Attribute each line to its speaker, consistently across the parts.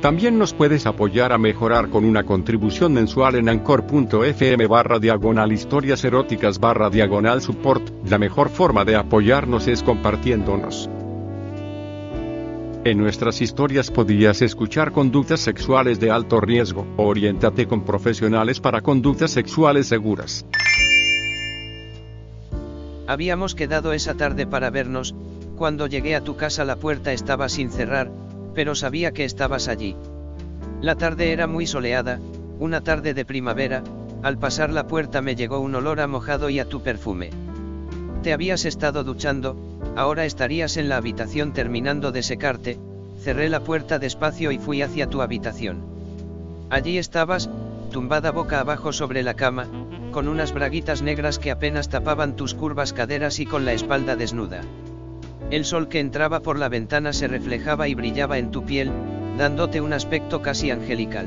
Speaker 1: También nos puedes apoyar a mejorar con una contribución mensual en anchor.fm barra diagonal historias eróticas barra diagonal support. La mejor forma de apoyarnos es compartiéndonos. En nuestras historias podías escuchar conductas sexuales de alto riesgo. Oriéntate con profesionales para conductas sexuales seguras.
Speaker 2: Habíamos quedado esa tarde para vernos, cuando llegué a tu casa la puerta estaba sin cerrar, pero sabía que estabas allí. La tarde era muy soleada, una tarde de primavera, al pasar la puerta me llegó un olor a mojado y a tu perfume. Te habías estado duchando, ahora estarías en la habitación terminando de secarte, cerré la puerta despacio y fui hacia tu habitación. Allí estabas, tumbada boca abajo sobre la cama, con unas braguitas negras que apenas tapaban tus curvas caderas y con la espalda desnuda. El sol que entraba por la ventana se reflejaba y brillaba en tu piel, dándote un aspecto casi angelical.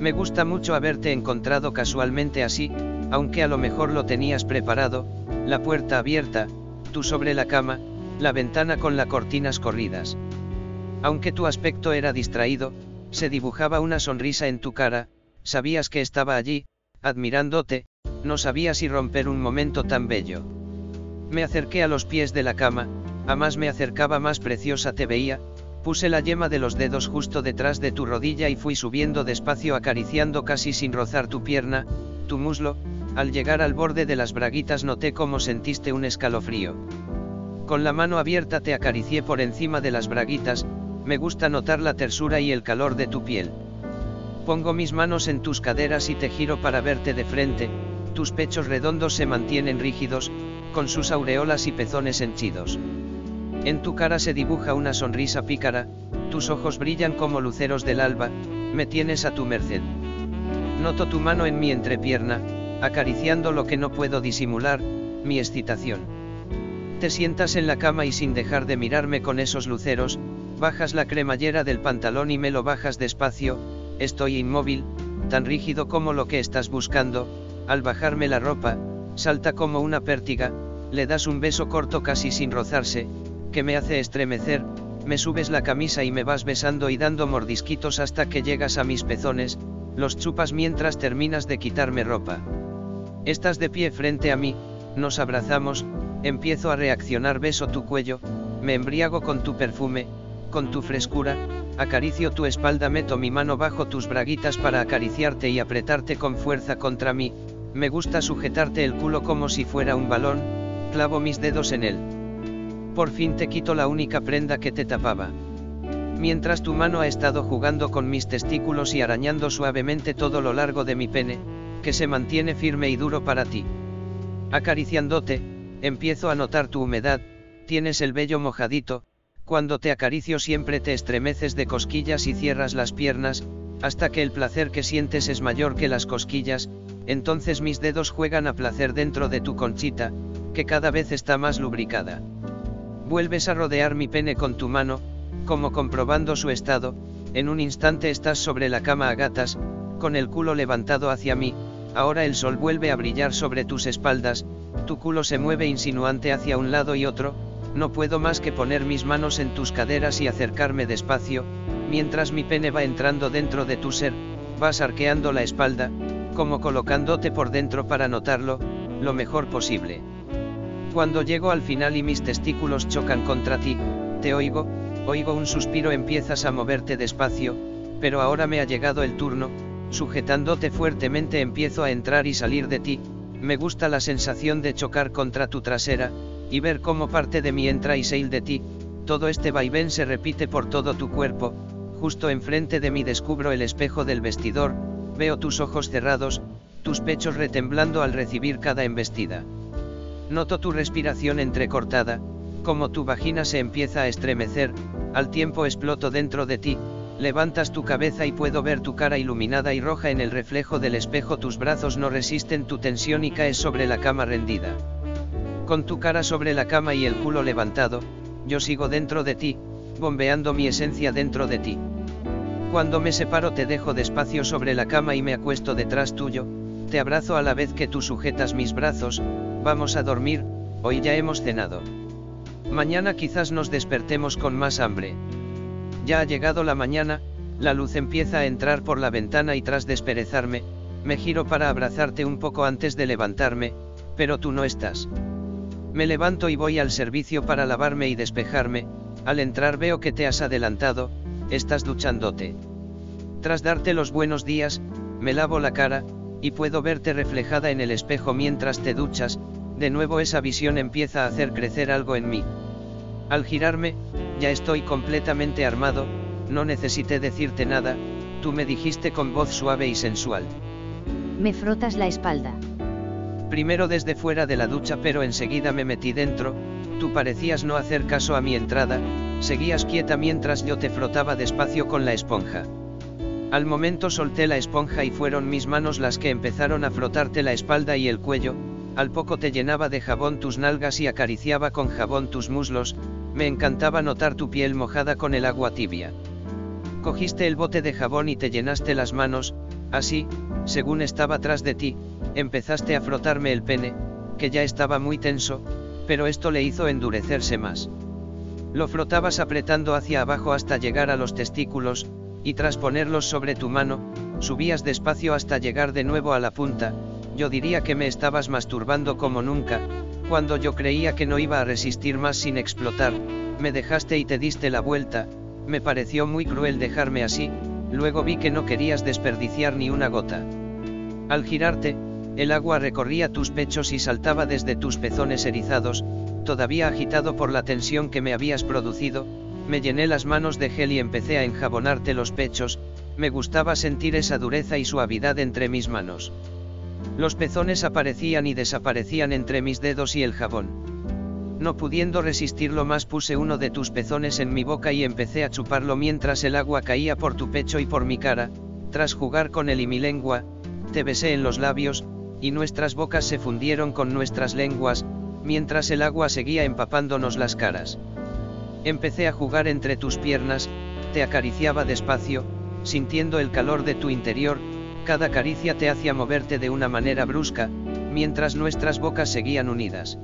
Speaker 2: Me gusta mucho haberte encontrado casualmente así, aunque a lo mejor lo tenías preparado, la puerta abierta, tú sobre la cama, la ventana con las cortinas corridas. Aunque tu aspecto era distraído, se dibujaba una sonrisa en tu cara, sabías que estaba allí, admirándote, no sabía si romper un momento tan bello. Me acerqué a los pies de la cama, a más me acercaba más preciosa te veía, puse la yema de los dedos justo detrás de tu rodilla y fui subiendo despacio acariciando casi sin rozar tu pierna, tu muslo, al llegar al borde de las braguitas noté cómo sentiste un escalofrío. Con la mano abierta te acaricié por encima de las braguitas, me gusta notar la tersura y el calor de tu piel. Pongo mis manos en tus caderas y te giro para verte de frente, tus pechos redondos se mantienen rígidos, con sus aureolas y pezones henchidos. En tu cara se dibuja una sonrisa pícara, tus ojos brillan como luceros del alba, me tienes a tu merced. Noto tu mano en mi entrepierna, acariciando lo que no puedo disimular, mi excitación. Te sientas en la cama y sin dejar de mirarme con esos luceros, bajas la cremallera del pantalón y me lo bajas despacio, estoy inmóvil, tan rígido como lo que estás buscando, al bajarme la ropa, salta como una pértiga, le das un beso corto casi sin rozarse, que me hace estremecer, me subes la camisa y me vas besando y dando mordisquitos hasta que llegas a mis pezones, los chupas mientras terminas de quitarme ropa. Estás de pie frente a mí, nos abrazamos, empiezo a reaccionar, beso tu cuello, me embriago con tu perfume, con tu frescura, acaricio tu espalda, meto mi mano bajo tus braguitas para acariciarte y apretarte con fuerza contra mí, me gusta sujetarte el culo como si fuera un balón, clavo mis dedos en él. Por fin te quito la única prenda que te tapaba. Mientras tu mano ha estado jugando con mis testículos y arañando suavemente todo lo largo de mi pene, que se mantiene firme y duro para ti. Acariciándote, empiezo a notar tu humedad, tienes el vello mojadito, cuando te acaricio siempre te estremeces de cosquillas y cierras las piernas, hasta que el placer que sientes es mayor que las cosquillas, entonces mis dedos juegan a placer dentro de tu conchita, que cada vez está más lubricada. Vuelves a rodear mi pene con tu mano, como comprobando su estado, en un instante estás sobre la cama a gatas, con el culo levantado hacia mí, ahora el sol vuelve a brillar sobre tus espaldas, tu culo se mueve insinuante hacia un lado y otro, no puedo más que poner mis manos en tus caderas y acercarme despacio, mientras mi pene va entrando dentro de tu ser, vas arqueando la espalda, como colocándote por dentro para notarlo, lo mejor posible. Cuando llego al final y mis testículos chocan contra ti, te oigo, oigo un suspiro, empiezas a moverte despacio, pero ahora me ha llegado el turno, sujetándote fuertemente empiezo a entrar y salir de ti, me gusta la sensación de chocar contra tu trasera, y ver cómo parte de mí entra y sale de ti, todo este vaivén se repite por todo tu cuerpo, justo enfrente de mí descubro el espejo del vestidor, veo tus ojos cerrados, tus pechos retemblando al recibir cada embestida. Noto tu respiración entrecortada, como tu vagina se empieza a estremecer, al tiempo exploto dentro de ti, Levantas tu cabeza y puedo ver tu cara iluminada y roja en el reflejo del espejo. Tus brazos no resisten tu tensión y caes sobre la cama rendida. Con tu cara sobre la cama y el culo levantado, yo sigo dentro de ti, bombeando mi esencia dentro de ti. Cuando me separo te dejo despacio sobre la cama y me acuesto detrás tuyo, te abrazo a la vez que tú sujetas mis brazos, vamos a dormir, hoy ya hemos cenado. Mañana quizás nos despertemos con más hambre. Ya ha llegado la mañana, la luz empieza a entrar por la ventana y tras desperezarme, me giro para abrazarte un poco antes de levantarme, pero tú no estás. Me levanto y voy al servicio para lavarme y despejarme, al entrar veo que te has adelantado, estás duchándote. Tras darte los buenos días, me lavo la cara, y puedo verte reflejada en el espejo mientras te duchas, de nuevo esa visión empieza a hacer crecer algo en mí. Al girarme, ya estoy completamente armado, no necesité decirte nada, tú me dijiste con voz suave y sensual.
Speaker 3: Me frotas la espalda.
Speaker 2: Primero desde fuera de la ducha pero enseguida me metí dentro, tú parecías no hacer caso a mi entrada, seguías quieta mientras yo te frotaba despacio con la esponja. Al momento solté la esponja y fueron mis manos las que empezaron a frotarte la espalda y el cuello, al poco te llenaba de jabón tus nalgas y acariciaba con jabón tus muslos, me encantaba notar tu piel mojada con el agua tibia. Cogiste el bote de jabón y te llenaste las manos, así, según estaba tras de ti, empezaste a frotarme el pene, que ya estaba muy tenso, pero esto le hizo endurecerse más. Lo frotabas apretando hacia abajo hasta llegar a los testículos, y tras ponerlos sobre tu mano, subías despacio hasta llegar de nuevo a la punta, yo diría que me estabas masturbando como nunca, cuando yo creía que no iba a resistir más sin explotar, me dejaste y te diste la vuelta, me pareció muy cruel dejarme así, luego vi que no querías desperdiciar ni una gota. Al girarte, el agua recorría tus pechos y saltaba desde tus pezones erizados, todavía agitado por la tensión que me habías producido, me llené las manos de gel y empecé a enjabonarte los pechos, me gustaba sentir esa dureza y suavidad entre mis manos. Los pezones aparecían y desaparecían entre mis dedos y el jabón. No pudiendo resistirlo más puse uno de tus pezones en mi boca y empecé a chuparlo mientras el agua caía por tu pecho y por mi cara, tras jugar con él y mi lengua, te besé en los labios, y nuestras bocas se fundieron con nuestras lenguas, mientras el agua seguía empapándonos las caras. Empecé a jugar entre tus piernas, te acariciaba despacio, sintiendo el calor de tu interior, cada caricia te hacía moverte de una manera brusca, mientras nuestras bocas seguían unidas.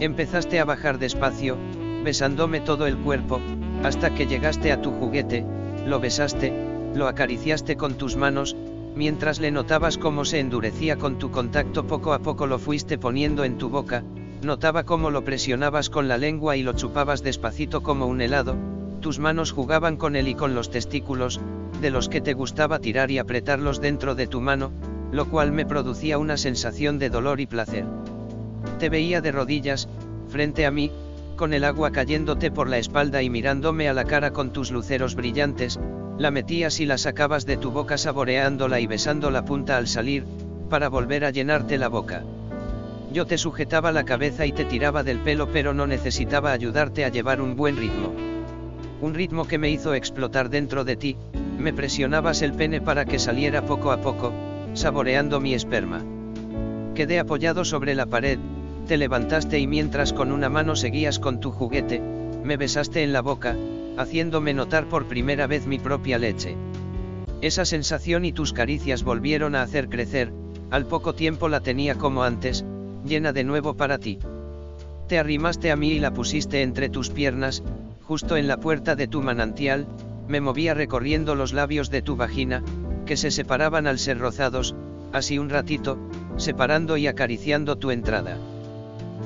Speaker 2: Empezaste a bajar despacio, besándome todo el cuerpo, hasta que llegaste a tu juguete, lo besaste, lo acariciaste con tus manos, mientras le notabas cómo se endurecía con tu contacto poco a poco lo fuiste poniendo en tu boca, notaba cómo lo presionabas con la lengua y lo chupabas despacito como un helado, tus manos jugaban con él y con los testículos, de los que te gustaba tirar y apretarlos dentro de tu mano, lo cual me producía una sensación de dolor y placer. Te veía de rodillas, frente a mí, con el agua cayéndote por la espalda y mirándome a la cara con tus luceros brillantes, la metías y la sacabas de tu boca saboreándola y besando la punta al salir, para volver a llenarte la boca. Yo te sujetaba la cabeza y te tiraba del pelo pero no necesitaba ayudarte a llevar un buen ritmo. Un ritmo que me hizo explotar dentro de ti, me presionabas el pene para que saliera poco a poco, saboreando mi esperma. Quedé apoyado sobre la pared, te levantaste y mientras con una mano seguías con tu juguete, me besaste en la boca, haciéndome notar por primera vez mi propia leche. Esa sensación y tus caricias volvieron a hacer crecer, al poco tiempo la tenía como antes, llena de nuevo para ti. Te arrimaste a mí y la pusiste entre tus piernas, justo en la puerta de tu manantial, me movía recorriendo los labios de tu vagina, que se separaban al ser rozados, así un ratito, separando y acariciando tu entrada.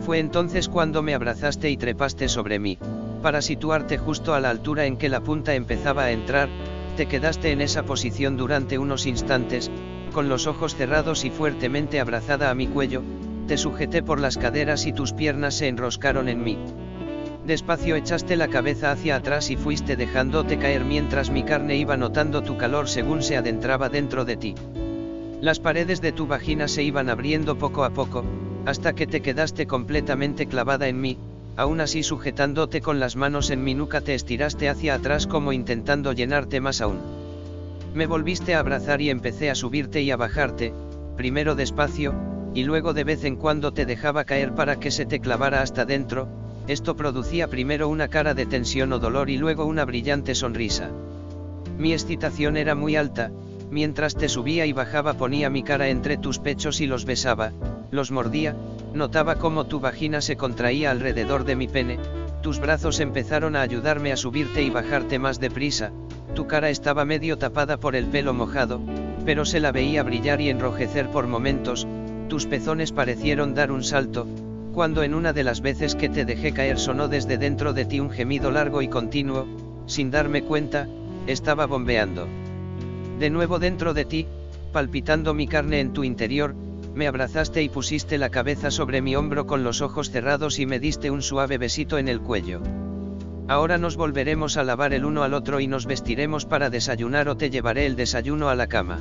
Speaker 2: Fue entonces cuando me abrazaste y trepaste sobre mí, para situarte justo a la altura en que la punta empezaba a entrar, te quedaste en esa posición durante unos instantes, con los ojos cerrados y fuertemente abrazada a mi cuello, te sujeté por las caderas y tus piernas se enroscaron en mí. Despacio echaste la cabeza hacia atrás y fuiste dejándote caer mientras mi carne iba notando tu calor según se adentraba dentro de ti. Las paredes de tu vagina se iban abriendo poco a poco, hasta que te quedaste completamente clavada en mí, aún así sujetándote con las manos en mi nuca te estiraste hacia atrás como intentando llenarte más aún. Me volviste a abrazar y empecé a subirte y a bajarte, primero despacio, y luego de vez en cuando te dejaba caer para que se te clavara hasta dentro, esto producía primero una cara de tensión o dolor y luego una brillante sonrisa. Mi excitación era muy alta, mientras te subía y bajaba ponía mi cara entre tus pechos y los besaba, los mordía, notaba cómo tu vagina se contraía alrededor de mi pene, tus brazos empezaron a ayudarme a subirte y bajarte más deprisa, tu cara estaba medio tapada por el pelo mojado, pero se la veía brillar y enrojecer por momentos, tus pezones parecieron dar un salto, cuando en una de las veces que te dejé caer sonó desde dentro de ti un gemido largo y continuo, sin darme cuenta, estaba bombeando. De nuevo dentro de ti, palpitando mi carne en tu interior, me abrazaste y pusiste la cabeza sobre mi hombro con los ojos cerrados y me diste un suave besito en el cuello. Ahora nos volveremos a lavar el uno al otro y nos vestiremos para desayunar o te llevaré el desayuno a la cama.